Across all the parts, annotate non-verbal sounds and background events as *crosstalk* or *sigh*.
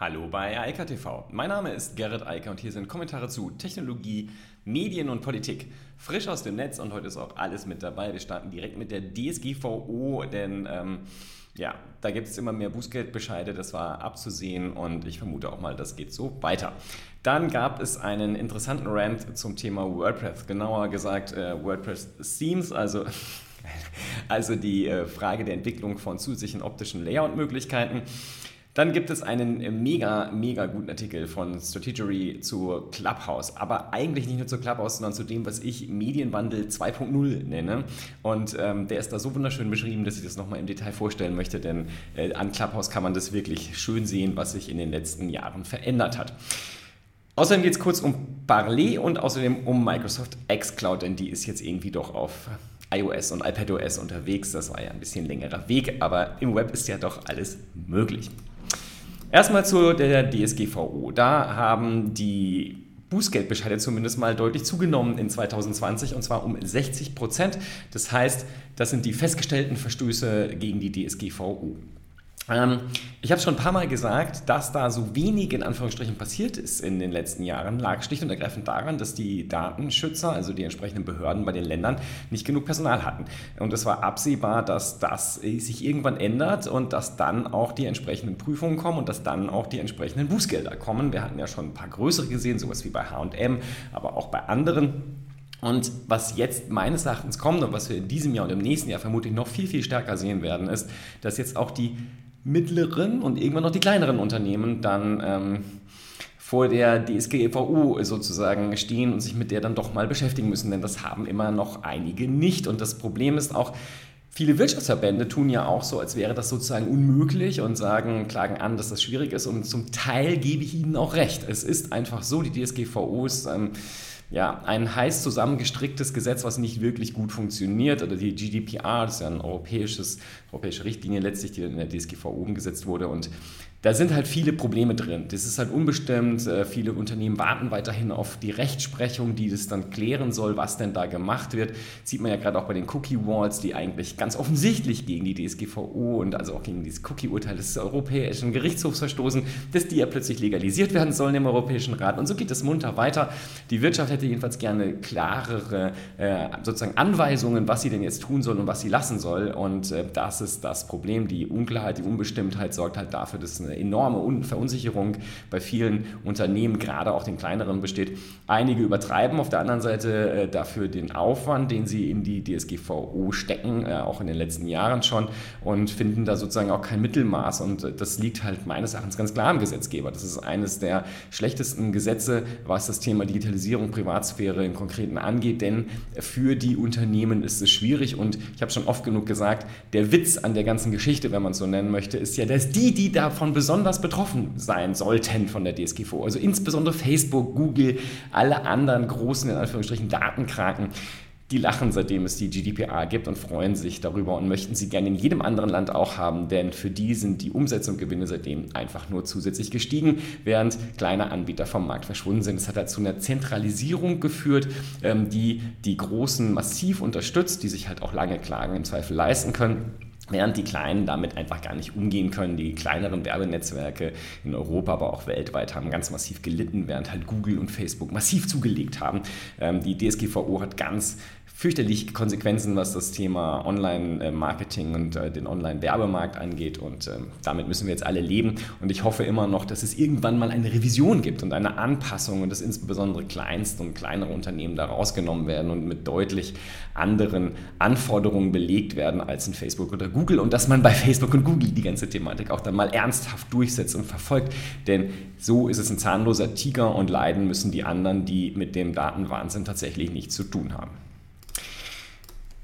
Hallo bei Eika TV. Mein Name ist Gerrit Eiker und hier sind Kommentare zu Technologie, Medien und Politik. Frisch aus dem Netz und heute ist auch alles mit dabei. Wir starten direkt mit der DSGVO, denn ähm, ja, da gibt es immer mehr Bußgeldbescheide, das war abzusehen und ich vermute auch mal, das geht so weiter. Dann gab es einen interessanten Rant zum Thema WordPress, genauer gesagt äh, WordPress Themes, also *laughs* also die äh, Frage der Entwicklung von zusätzlichen optischen Layout-Möglichkeiten. Dann gibt es einen äh, mega, mega guten Artikel von Strategery zu Clubhouse, aber eigentlich nicht nur zu Clubhouse, sondern zu dem, was ich Medienwandel 2.0 nenne. Und ähm, der ist da so wunderschön beschrieben, dass ich das nochmal im Detail vorstellen möchte, denn äh, an Clubhouse kann man das wirklich schön sehen, was sich in den letzten Jahren verändert hat. Außerdem geht es kurz um Parler und außerdem um Microsoft xCloud, denn die ist jetzt irgendwie doch auf iOS und iPadOS unterwegs. Das war ja ein bisschen längerer Weg, aber im Web ist ja doch alles möglich. Erstmal zu der DSGVO. Da haben die Bußgeldbescheide zumindest mal deutlich zugenommen in 2020 und zwar um 60 Prozent. Das heißt, das sind die festgestellten Verstöße gegen die DSGVO. Ähm, ich habe schon ein paar Mal gesagt, dass da so wenig in Anführungsstrichen passiert ist in den letzten Jahren, lag schlicht und ergreifend daran, dass die Datenschützer, also die entsprechenden Behörden bei den Ländern, nicht genug Personal hatten. Und es war absehbar, dass das sich irgendwann ändert und dass dann auch die entsprechenden Prüfungen kommen und dass dann auch die entsprechenden Bußgelder kommen. Wir hatten ja schon ein paar größere gesehen, sowas wie bei HM, aber auch bei anderen. Und was jetzt meines Erachtens kommt und was wir in diesem Jahr und im nächsten Jahr vermutlich noch viel, viel stärker sehen werden, ist, dass jetzt auch die mittleren und irgendwann noch die kleineren Unternehmen dann ähm, vor der DSGVO sozusagen stehen und sich mit der dann doch mal beschäftigen müssen, denn das haben immer noch einige nicht. Und das Problem ist auch, Viele Wirtschaftsverbände tun ja auch so, als wäre das sozusagen unmöglich und sagen, klagen an, dass das schwierig ist. Und zum Teil gebe ich ihnen auch recht. Es ist einfach so, die DSGVO ist ähm, ja, ein heiß zusammengestricktes Gesetz, was nicht wirklich gut funktioniert. Oder die GDPR, das ist ja eine europäische Richtlinie letztlich, die in der DSGVO umgesetzt wurde. Und da sind halt viele Probleme drin. Das ist halt unbestimmt. Äh, viele Unternehmen warten weiterhin auf die Rechtsprechung, die das dann klären soll, was denn da gemacht wird. Das sieht man ja gerade auch bei den Cookie Walls, die eigentlich ganz offensichtlich gegen die DSGVO und also auch gegen dieses Cookie-Urteil des Europäischen Gerichtshofs verstoßen, dass die ja plötzlich legalisiert werden sollen im Europäischen Rat. Und so geht es munter weiter. Die Wirtschaft hätte jedenfalls gerne klarere äh, sozusagen Anweisungen, was sie denn jetzt tun soll und was sie lassen soll. Und äh, das ist das Problem. Die Unklarheit, die Unbestimmtheit sorgt halt dafür, dass eine enorme Verunsicherung bei vielen Unternehmen, gerade auch den kleineren, besteht. Einige übertreiben auf der anderen Seite äh, dafür den Aufwand, den sie in die DSGVO stecken, äh, auch in den letzten Jahren schon, und finden da sozusagen auch kein Mittelmaß. Und äh, das liegt halt meines Erachtens ganz klar am Gesetzgeber. Das ist eines der schlechtesten Gesetze, was das Thema Digitalisierung, Privatsphäre im Konkreten angeht, denn für die Unternehmen ist es schwierig. Und ich habe schon oft genug gesagt, der Witz an der ganzen Geschichte, wenn man es so nennen möchte, ist ja, dass die, die davon besonders betroffen sein sollten von der DSGVO. Also insbesondere Facebook, Google, alle anderen großen, in Anführungsstrichen, Datenkraken, die lachen, seitdem es die GDPR gibt und freuen sich darüber und möchten sie gerne in jedem anderen Land auch haben, denn für die sind die Umsetzungsgewinne seitdem einfach nur zusätzlich gestiegen, während kleine Anbieter vom Markt verschwunden sind. Das hat dazu eine Zentralisierung geführt, ähm, die die Großen massiv unterstützt, die sich halt auch lange Klagen im Zweifel leisten können während die Kleinen damit einfach gar nicht umgehen können. Die kleineren Werbenetzwerke in Europa, aber auch weltweit haben ganz massiv gelitten, während halt Google und Facebook massiv zugelegt haben. Ähm, die DSGVO hat ganz fürchterliche Konsequenzen, was das Thema Online-Marketing und äh, den Online-Werbemarkt angeht. Und ähm, damit müssen wir jetzt alle leben. Und ich hoffe immer noch, dass es irgendwann mal eine Revision gibt und eine Anpassung und dass insbesondere kleinste und kleinere Unternehmen da rausgenommen werden und mit deutlich anderen Anforderungen belegt werden als in Facebook oder Google. Und dass man bei Facebook und Google die ganze Thematik auch dann mal ernsthaft durchsetzt und verfolgt. Denn so ist es ein zahnloser Tiger und leiden müssen die anderen, die mit dem Datenwahnsinn tatsächlich nichts zu tun haben.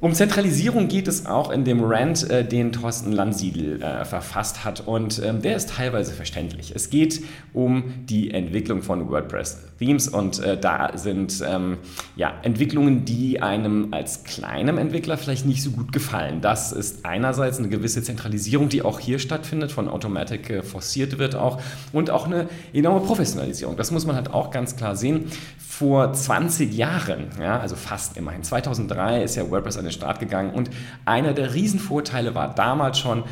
Um Zentralisierung geht es auch in dem Rant, äh, den Thorsten Landsiedel äh, verfasst hat. Und ähm, der ist teilweise verständlich. Es geht um die Entwicklung von WordPress-Themes und äh, da sind ähm, ja, Entwicklungen, die einem als kleinem Entwickler vielleicht nicht so gut gefallen. Das ist einerseits eine gewisse Zentralisierung, die auch hier stattfindet, von Automatic äh, forciert wird auch und auch eine enorme Professionalisierung. Das muss man halt auch ganz klar sehen. Vor 20 Jahren, ja, also fast immerhin, 2003 ist ja WordPress eine Start gegangen und einer der Riesenvorteile war damals schon,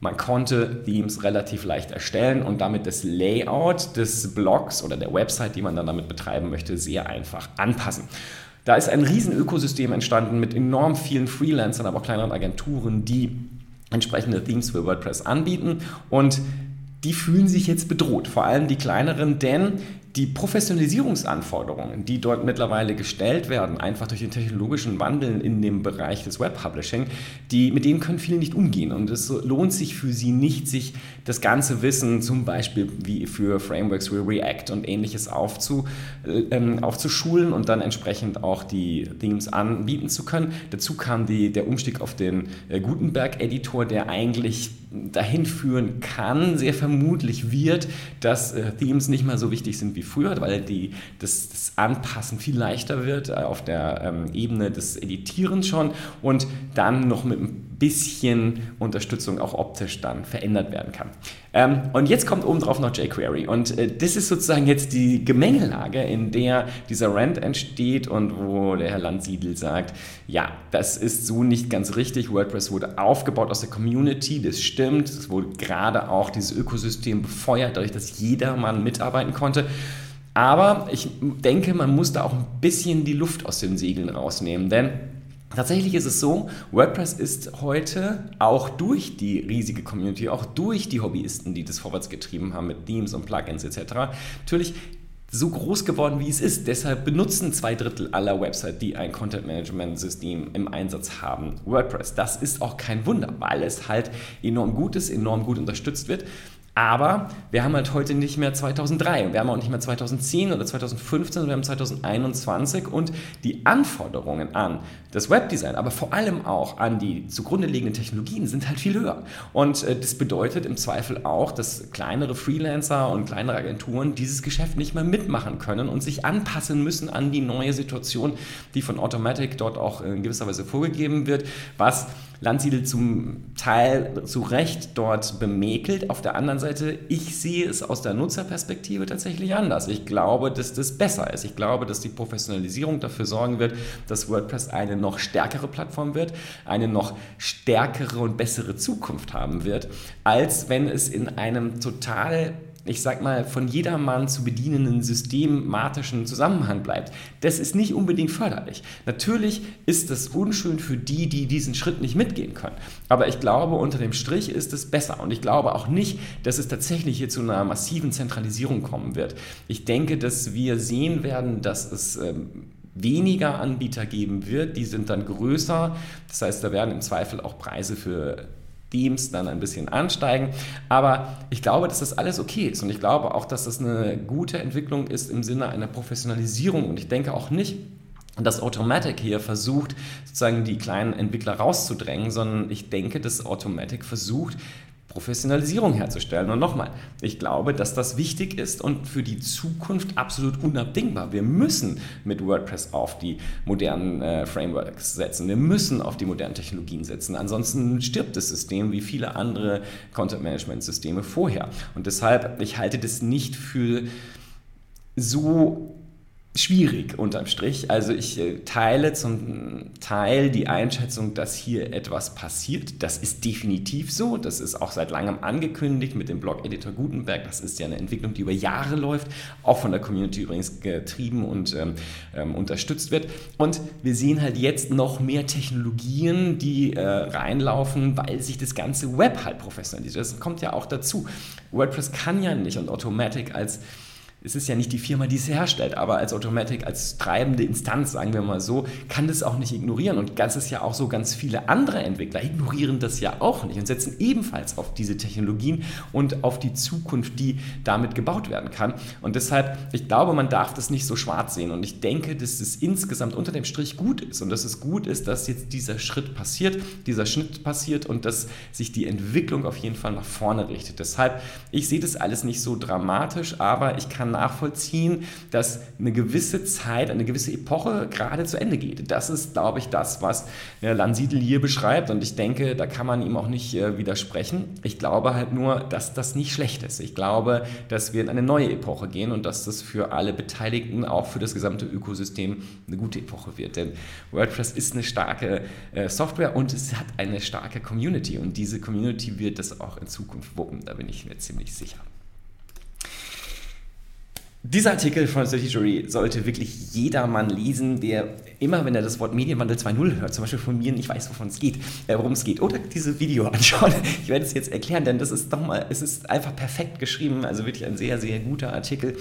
Man konnte Themes relativ leicht erstellen und damit das Layout des Blogs oder der Website, die man dann damit betreiben möchte, sehr einfach anpassen. Da ist ein riesen Ökosystem entstanden mit enorm vielen Freelancern, aber auch kleineren Agenturen, die entsprechende Themes für WordPress anbieten und die fühlen sich jetzt bedroht, vor allem die kleineren, denn die Professionalisierungsanforderungen, die dort mittlerweile gestellt werden, einfach durch den technologischen Wandel in dem Bereich des Webpublishing, mit denen können viele nicht umgehen. Und es lohnt sich für sie nicht, sich das ganze Wissen, zum Beispiel wie für Frameworks wie React und ähnliches aufzu, äh, ähm, aufzuschulen und dann entsprechend auch die Themes anbieten zu können. Dazu kam die, der Umstieg auf den äh, Gutenberg-Editor, der eigentlich dahin führen kann, sehr vermutlich wird, dass äh, Themes nicht mehr so wichtig sind wie früher, weil die, das, das Anpassen viel leichter wird äh, auf der ähm, Ebene des Editierens schon. Und dann noch mit ein bisschen Unterstützung auch optisch dann verändert werden kann. Ähm, und jetzt kommt obendrauf noch jQuery und äh, das ist sozusagen jetzt die Gemengelage, in der dieser Rant entsteht und wo der Herr Landsiedel sagt, ja, das ist so nicht ganz richtig. WordPress wurde aufgebaut aus der Community, das stimmt. Es wurde gerade auch dieses Ökosystem befeuert, dadurch, dass jedermann mitarbeiten konnte. Aber ich denke, man muss da auch ein bisschen die Luft aus den Segeln rausnehmen, denn Tatsächlich ist es so, WordPress ist heute auch durch die riesige Community, auch durch die Hobbyisten, die das vorwärts getrieben haben mit Themes und Plugins etc., natürlich so groß geworden, wie es ist. Deshalb benutzen zwei Drittel aller Websites, die ein Content-Management-System im Einsatz haben, WordPress. Das ist auch kein Wunder, weil es halt enorm gut ist, enorm gut unterstützt wird. Aber wir haben halt heute nicht mehr 2003 und wir haben auch nicht mehr 2010 oder 2015, sondern wir haben 2021 und die Anforderungen an das Webdesign, aber vor allem auch an die zugrunde liegenden Technologien sind halt viel höher. Und äh, das bedeutet im Zweifel auch, dass kleinere Freelancer und kleinere Agenturen dieses Geschäft nicht mehr mitmachen können und sich anpassen müssen an die neue Situation, die von Automatic dort auch in gewisser Weise vorgegeben wird, was Landsiedel zum Teil zu Recht dort bemäkelt. Auf der anderen Seite, ich sehe es aus der Nutzerperspektive tatsächlich anders. Ich glaube, dass das besser ist. Ich glaube, dass die Professionalisierung dafür sorgen wird, dass WordPress eine noch stärkere Plattform wird, eine noch stärkere und bessere Zukunft haben wird, als wenn es in einem total ich sag mal, von jedermann zu bedienenden systematischen Zusammenhang bleibt. Das ist nicht unbedingt förderlich. Natürlich ist das unschön für die, die diesen Schritt nicht mitgehen können. Aber ich glaube, unter dem Strich ist es besser. Und ich glaube auch nicht, dass es tatsächlich hier zu einer massiven Zentralisierung kommen wird. Ich denke, dass wir sehen werden, dass es ähm, weniger Anbieter geben wird, die sind dann größer. Das heißt, da werden im Zweifel auch Preise für Teams dann ein bisschen ansteigen. Aber ich glaube, dass das alles okay ist und ich glaube auch, dass das eine gute Entwicklung ist im Sinne einer Professionalisierung und ich denke auch nicht, dass Automatic hier versucht, sozusagen die kleinen Entwickler rauszudrängen, sondern ich denke, dass Automatic versucht, Professionalisierung herzustellen. Und nochmal, ich glaube, dass das wichtig ist und für die Zukunft absolut unabdingbar. Wir müssen mit WordPress auf die modernen äh, Frameworks setzen. Wir müssen auf die modernen Technologien setzen. Ansonsten stirbt das System wie viele andere Content-Management-Systeme vorher. Und deshalb, ich halte das nicht für so schwierig unterm Strich. Also ich äh, teile zum Teil die Einschätzung, dass hier etwas passiert. Das ist definitiv so. Das ist auch seit langem angekündigt mit dem Blog-Editor Gutenberg. Das ist ja eine Entwicklung, die über Jahre läuft, auch von der Community übrigens getrieben und ähm, ähm, unterstützt wird. Und wir sehen halt jetzt noch mehr Technologien, die äh, reinlaufen, weil sich das ganze Web halt professionalisiert. Das kommt ja auch dazu. WordPress kann ja nicht und Automatic als es ist ja nicht die Firma, die es herstellt, aber als Automatic, als treibende Instanz, sagen wir mal so, kann das auch nicht ignorieren. Und ganz ist ja auch so, ganz viele andere Entwickler ignorieren das ja auch nicht und setzen ebenfalls auf diese Technologien und auf die Zukunft, die damit gebaut werden kann. Und deshalb, ich glaube, man darf das nicht so schwarz sehen. Und ich denke, dass es insgesamt unter dem Strich gut ist und dass es gut ist, dass jetzt dieser Schritt passiert, dieser Schnitt passiert und dass sich die Entwicklung auf jeden Fall nach vorne richtet. Deshalb, ich sehe das alles nicht so dramatisch, aber ich kann kann nachvollziehen, dass eine gewisse Zeit, eine gewisse Epoche gerade zu Ende geht. Das ist, glaube ich, das, was äh, Landsiedel hier beschreibt. Und ich denke, da kann man ihm auch nicht äh, widersprechen. Ich glaube halt nur, dass das nicht schlecht ist. Ich glaube, dass wir in eine neue Epoche gehen und dass das für alle Beteiligten, auch für das gesamte Ökosystem, eine gute Epoche wird. Denn WordPress ist eine starke äh, Software und es hat eine starke Community. Und diese Community wird das auch in Zukunft wuppen. Da bin ich mir ziemlich sicher. Dieser Artikel von Strategy sollte wirklich jedermann lesen, der immer, wenn er das Wort Medienwandel 2.0 hört, zum Beispiel von mir, nicht weiß, wovon es geht, äh, worum es geht, oder dieses Video anschauen. *laughs* Ich werde es jetzt erklären, denn das ist doch mal, es ist einfach perfekt geschrieben, also wirklich ein sehr, sehr guter Artikel.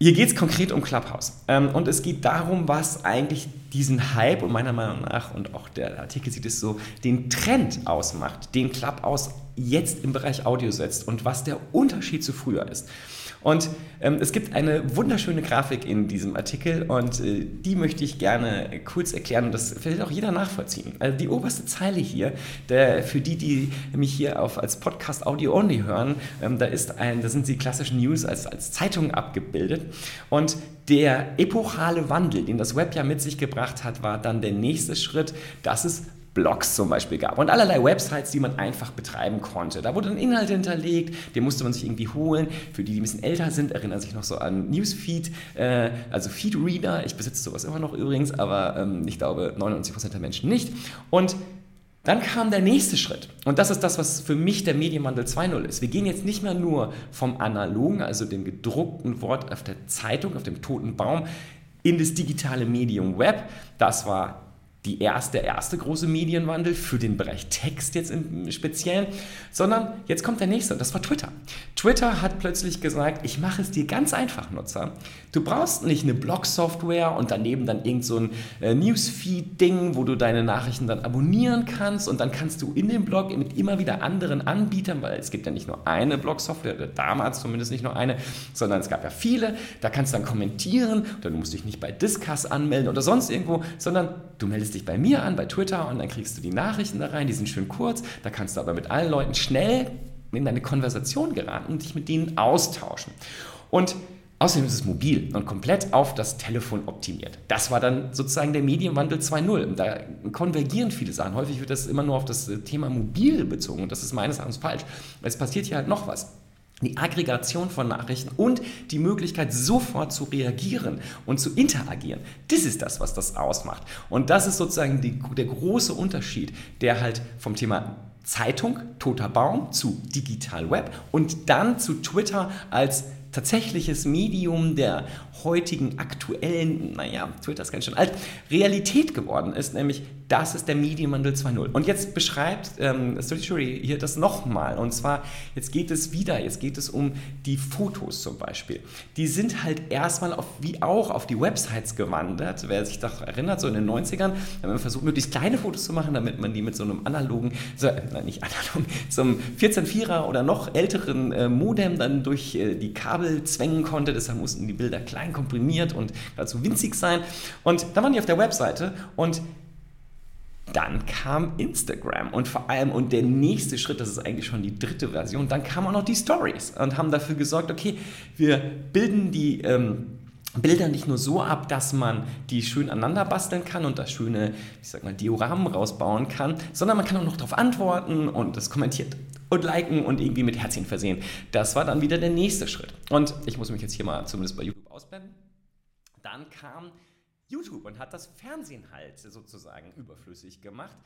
Hier geht es konkret um Clubhouse. Ähm, und es geht darum, was eigentlich diesen Hype und meiner Meinung nach, und auch der Artikel sieht es so, den Trend ausmacht, den Clubhouse jetzt im Bereich Audio setzt und was der Unterschied zu früher ist. Und ähm, es gibt eine wunderschöne Grafik in diesem Artikel und äh, die möchte ich gerne kurz erklären und das wird auch jeder nachvollziehen. Also die oberste Zeile hier, der, für die, die mich hier auf, als Podcast Audio Only hören, ähm, da, ist ein, da sind die klassischen News als, als Zeitungen abgebildet und der epochale Wandel, den das Web ja mit sich gebracht hat, war dann der nächste Schritt, dass es Blogs zum Beispiel gab und allerlei Websites, die man einfach betreiben konnte. Da wurde ein Inhalt hinterlegt, den musste man sich irgendwie holen. Für die, die ein bisschen älter sind, erinnern sich noch so an Newsfeed, äh, also Feedreader. Ich besitze sowas immer noch übrigens, aber ähm, ich glaube 99% der Menschen nicht. Und dann kam der nächste Schritt. Und das ist das, was für mich der Medienwandel 2.0 ist. Wir gehen jetzt nicht mehr nur vom analogen, also dem gedruckten Wort auf der Zeitung, auf dem toten Baum, in das digitale Medium Web. Das war die erste, der erste große Medienwandel für den Bereich Text jetzt im Speziellen, sondern jetzt kommt der nächste und das war Twitter. Twitter hat plötzlich gesagt, ich mache es dir ganz einfach, Nutzer. Du brauchst nicht eine Blog-Software und daneben dann irgend so ein äh, Newsfeed-Ding, wo du deine Nachrichten dann abonnieren kannst und dann kannst du in dem Blog mit immer wieder anderen Anbietern, weil es gibt ja nicht nur eine Blog-Software, damals zumindest nicht nur eine, sondern es gab ja viele, da kannst du dann kommentieren oder du musst dich nicht bei Discuss anmelden oder sonst irgendwo, sondern du meldest dich bei mir an, bei Twitter und dann kriegst du die Nachrichten da rein, die sind schön kurz, da kannst du aber mit allen Leuten schnell in deine Konversation geraten und dich mit denen austauschen. Und Außerdem ist es mobil und komplett auf das Telefon optimiert. Das war dann sozusagen der Medienwandel 2.0. Da konvergieren viele Sachen. Häufig wird das immer nur auf das Thema mobil bezogen und das ist meines Erachtens falsch. Es passiert hier halt noch was. Die Aggregation von Nachrichten und die Möglichkeit, sofort zu reagieren und zu interagieren. Das ist das, was das ausmacht. Und das ist sozusagen die, der große Unterschied, der halt vom Thema Zeitung, toter Baum, zu Digital Web und dann zu Twitter als tatsächliches Medium der heutigen aktuellen, naja, Twitter ist ganz schön alt, Realität geworden ist, nämlich das ist der Medienwandel 2.0. Und jetzt beschreibt ähm, hier das nochmal. Und zwar, jetzt geht es wieder, jetzt geht es um die Fotos zum Beispiel. Die sind halt erstmal auf, wie auch auf die Websites gewandert. Wer sich doch erinnert, so in den 90ern, haben wir versucht, möglichst kleine Fotos zu machen, damit man die mit so einem analogen, so, äh, nicht analog, so einem 14.4er oder noch älteren äh, Modem dann durch äh, die Kabel zwängen konnte. Deshalb mussten die Bilder klein komprimiert und dazu winzig sein. Und dann waren die auf der Webseite und dann kam Instagram und vor allem, und der nächste Schritt, das ist eigentlich schon die dritte Version, dann kamen auch noch die Stories und haben dafür gesorgt, okay, wir bilden die ähm, Bilder nicht nur so ab, dass man die schön aneinander basteln kann und das schöne, ich sag mal, Dioramen rausbauen kann, sondern man kann auch noch darauf antworten und das kommentiert und liken und irgendwie mit Herzchen versehen. Das war dann wieder der nächste Schritt. Und ich muss mich jetzt hier mal zumindest bei YouTube ausblenden. Dann kam YouTube und hat das Fernsehen halt sozusagen überflüssig gemacht.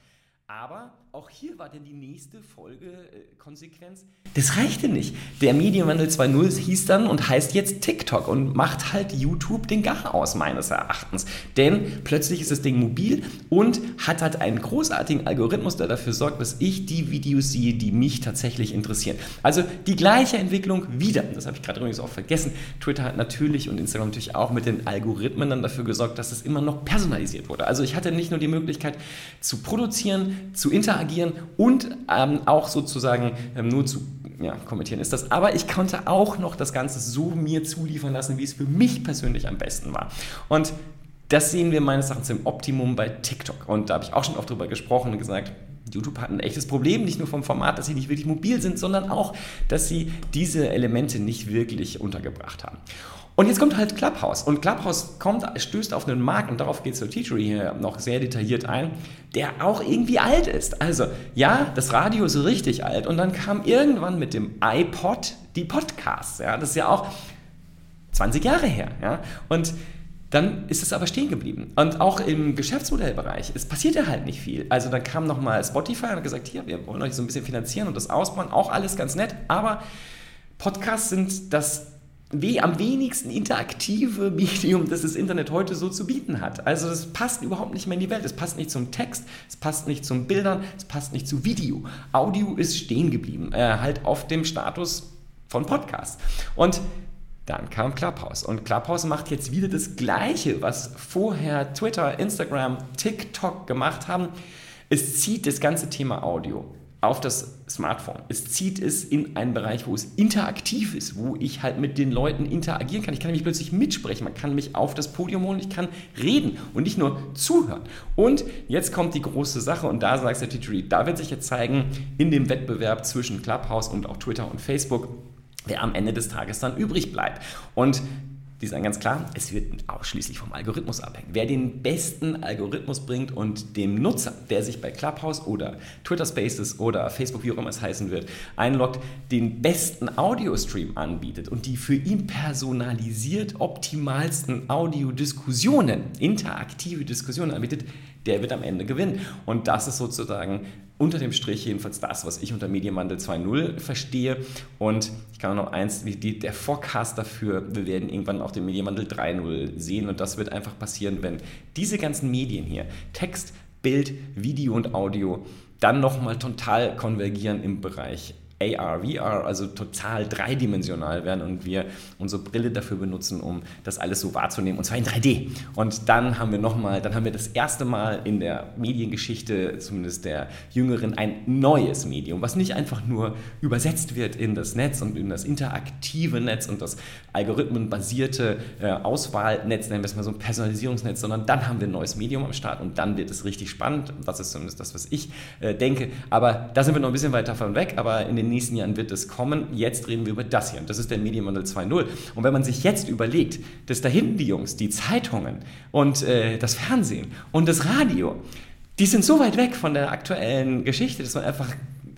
Aber auch hier war denn die nächste Folgekonsequenz. Das reichte nicht. Der Medienwandel 2.0 hieß dann und heißt jetzt TikTok und macht halt YouTube den Gar aus, meines Erachtens. Denn plötzlich ist das Ding mobil und hat halt einen großartigen Algorithmus, der dafür sorgt, dass ich die Videos sehe, die mich tatsächlich interessieren. Also die gleiche Entwicklung wieder. Das habe ich gerade übrigens auch vergessen. Twitter hat natürlich und Instagram natürlich auch mit den Algorithmen dann dafür gesorgt, dass es immer noch personalisiert wurde. Also ich hatte nicht nur die Möglichkeit zu produzieren, zu interagieren und ähm, auch sozusagen ähm, nur zu ja, kommentieren ist das. Aber ich konnte auch noch das Ganze so mir zuliefern lassen, wie es für mich persönlich am besten war. Und das sehen wir meines Erachtens im Optimum bei TikTok. Und da habe ich auch schon oft drüber gesprochen und gesagt, YouTube hat ein echtes Problem, nicht nur vom Format, dass sie nicht wirklich mobil sind, sondern auch, dass sie diese Elemente nicht wirklich untergebracht haben. Und jetzt kommt halt Clubhouse. Und Clubhouse kommt, stößt auf einen Markt, und darauf geht Teachery hier noch sehr detailliert ein, der auch irgendwie alt ist. Also, ja, das Radio ist richtig alt. Und dann kam irgendwann mit dem iPod die Podcasts. Ja, das ist ja auch 20 Jahre her. Ja, und dann ist es aber stehen geblieben. Und auch im Geschäftsmodellbereich, es passierte halt nicht viel. Also dann kam nochmal Spotify und hat gesagt, hier, wir wollen euch so ein bisschen finanzieren und das ausbauen, auch alles ganz nett, aber Podcasts sind das am wenigsten interaktive Medium, das das Internet heute so zu bieten hat. Also es passt überhaupt nicht mehr in die Welt. Es passt nicht zum Text, es passt nicht zum Bildern, es passt nicht zu Video. Audio ist stehen geblieben, äh, halt auf dem Status von Podcast. Und dann kam Clubhouse. Und Clubhouse macht jetzt wieder das Gleiche, was vorher Twitter, Instagram, TikTok gemacht haben. Es zieht das ganze Thema Audio auf das Smartphone. Es zieht es in einen Bereich, wo es interaktiv ist, wo ich halt mit den Leuten interagieren kann. Ich kann mich plötzlich mitsprechen, man kann mich auf das Podium holen, ich kann reden und nicht nur zuhören. Und jetzt kommt die große Sache und da sagt der Teacher da wird sich jetzt zeigen, in dem Wettbewerb zwischen Clubhouse und auch Twitter und Facebook, wer am Ende des Tages dann übrig bleibt. Und die sagen ganz klar, es wird ausschließlich vom Algorithmus abhängen. Wer den besten Algorithmus bringt und dem Nutzer, der sich bei Clubhouse oder Twitter Spaces oder Facebook, wie auch immer es heißen wird, einloggt, den besten Audiostream anbietet und die für ihn personalisiert optimalsten Audiodiskussionen, interaktive Diskussionen anbietet, der wird am Ende gewinnen. Und das ist sozusagen unter dem Strich jedenfalls das, was ich unter Medienwandel 2.0 verstehe. Und ich kann auch noch eins, wie die, der Forecast dafür, wir werden irgendwann auch den Medienwandel 3.0 sehen. Und das wird einfach passieren, wenn diese ganzen Medien hier, Text, Bild, Video und Audio, dann nochmal total konvergieren im Bereich AR, VR, also total dreidimensional werden und wir unsere Brille dafür benutzen, um das alles so wahrzunehmen und zwar in 3D. Und dann haben wir nochmal, dann haben wir das erste Mal in der Mediengeschichte, zumindest der Jüngeren, ein neues Medium, was nicht einfach nur übersetzt wird in das Netz und in das interaktive Netz und das algorithmenbasierte äh, Auswahlnetz, nennen wir es mal so ein Personalisierungsnetz, sondern dann haben wir ein neues Medium am Start und dann wird es richtig spannend. Das ist zumindest das, was ich äh, denke. Aber da sind wir noch ein bisschen weit davon weg, aber in den nächsten Jahren wird es kommen. Jetzt reden wir über das hier und das ist der Medienwandel 2.0. Und wenn man sich jetzt überlegt, dass da hinten die Jungs, die Zeitungen und äh, das Fernsehen und das Radio, die sind so weit weg von der aktuellen Geschichte, dass man einfach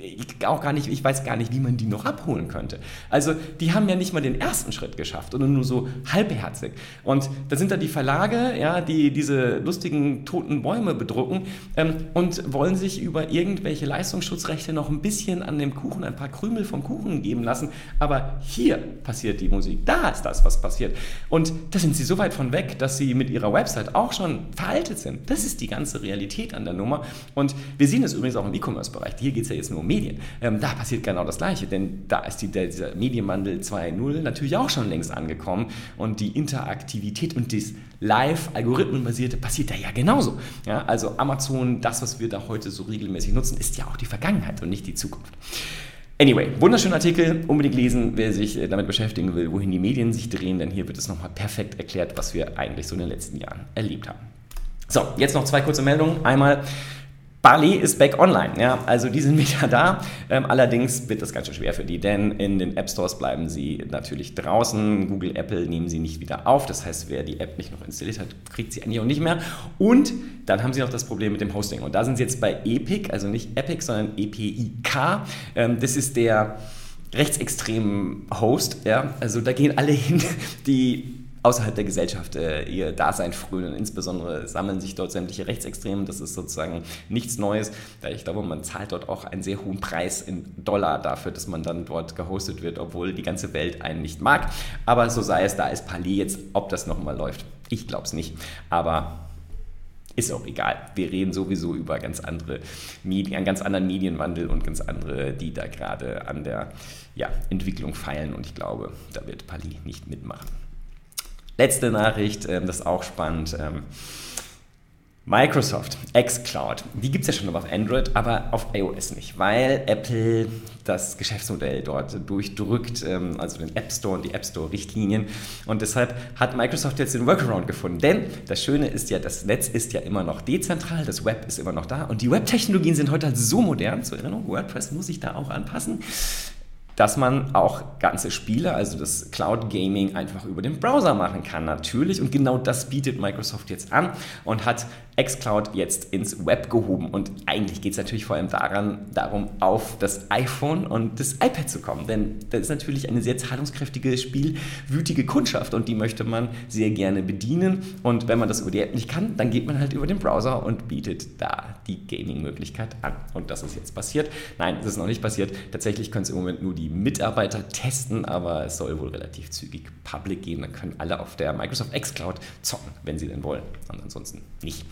ich, auch gar nicht, ich weiß gar nicht, wie man die noch abholen könnte. Also die haben ja nicht mal den ersten Schritt geschafft oder nur so halbherzig. Und da sind da die Verlage, ja, die diese lustigen toten Bäume bedrucken ähm, und wollen sich über irgendwelche Leistungsschutzrechte noch ein bisschen an dem Kuchen, ein paar Krümel vom Kuchen geben lassen. Aber hier passiert die Musik, da ist das, was passiert. Und da sind sie so weit von weg, dass sie mit ihrer Website auch schon veraltet sind. Das ist die ganze Realität an der Nummer. Und wir sehen es übrigens auch im E-Commerce-Bereich. Hier geht es ja jetzt nur um Medien. Ähm, da passiert genau das Gleiche, denn da ist die, der, dieser Medienwandel 2.0 natürlich auch schon längst angekommen und die Interaktivität und das Live-Algorithmenbasierte passiert da ja genauso. Ja, also Amazon, das, was wir da heute so regelmäßig nutzen, ist ja auch die Vergangenheit und nicht die Zukunft. Anyway, wunderschöner Artikel, unbedingt lesen, wer sich äh, damit beschäftigen will, wohin die Medien sich drehen, denn hier wird es nochmal perfekt erklärt, was wir eigentlich so in den letzten Jahren erlebt haben. So, jetzt noch zwei kurze Meldungen. Einmal Bali ist back online, ja, also die sind *laughs* wieder da. Ähm, allerdings wird das ganz schön schwer für die, denn in den App Stores bleiben sie natürlich draußen. Google, Apple nehmen sie nicht wieder auf. Das heißt, wer die App nicht noch installiert hat, kriegt sie eigentlich auch nicht mehr. Und dann haben sie noch das Problem mit dem Hosting. Und da sind sie jetzt bei Epic, also nicht Epic, sondern EPIK. Ähm, das ist der rechtsextremen Host, ja, also da gehen alle *laughs* hin, die außerhalb der Gesellschaft äh, ihr Dasein frönen. Insbesondere sammeln sich dort sämtliche Rechtsextremen. Das ist sozusagen nichts Neues. Da ich glaube, man zahlt dort auch einen sehr hohen Preis in Dollar dafür, dass man dann dort gehostet wird, obwohl die ganze Welt einen nicht mag. Aber so sei es, da ist Palais jetzt, ob das nochmal läuft. Ich glaube es nicht. Aber ist auch egal. Wir reden sowieso über ganz andere Medien, einen ganz anderen Medienwandel und ganz andere, die da gerade an der ja, Entwicklung feilen. Und ich glaube, da wird Pali nicht mitmachen. Letzte Nachricht, ähm, das ist auch spannend. Ähm, Microsoft, xCloud, die gibt es ja schon auf Android, aber auf iOS nicht, weil Apple das Geschäftsmodell dort durchdrückt, ähm, also den App Store und die App Store-Richtlinien. Und deshalb hat Microsoft jetzt den Workaround gefunden. Denn das Schöne ist ja, das Netz ist ja immer noch dezentral, das Web ist immer noch da und die Web-Technologien sind heute halt so modern. Zur Erinnerung, WordPress muss sich da auch anpassen dass man auch ganze Spiele, also das Cloud Gaming, einfach über den Browser machen kann, natürlich. Und genau das bietet Microsoft jetzt an und hat xCloud jetzt ins Web gehoben. Und eigentlich geht es natürlich vor allem daran, darum, auf das iPhone und das iPad zu kommen. Denn das ist natürlich eine sehr zahlungskräftige, spielwütige Kundschaft und die möchte man sehr gerne bedienen. Und wenn man das über die App nicht kann, dann geht man halt über den Browser und bietet da die Gaming-Möglichkeit an. Und das ist jetzt passiert. Nein, es ist noch nicht passiert. Tatsächlich können es im Moment nur die Mitarbeiter testen, aber es soll wohl relativ zügig public gehen. Dann können alle auf der Microsoft xCloud zocken, wenn sie denn wollen. Und ansonsten nicht.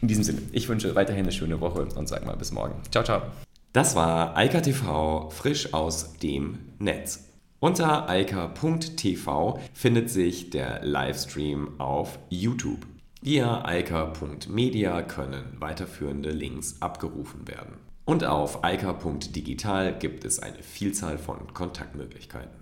In diesem Sinne, ich wünsche weiterhin eine schöne Woche und sag mal bis morgen. Ciao, ciao. Das war Eika TV frisch aus dem Netz. Unter eika.tv findet sich der Livestream auf YouTube. Via eika.media können weiterführende Links abgerufen werden. Und auf eika.digital gibt es eine Vielzahl von Kontaktmöglichkeiten.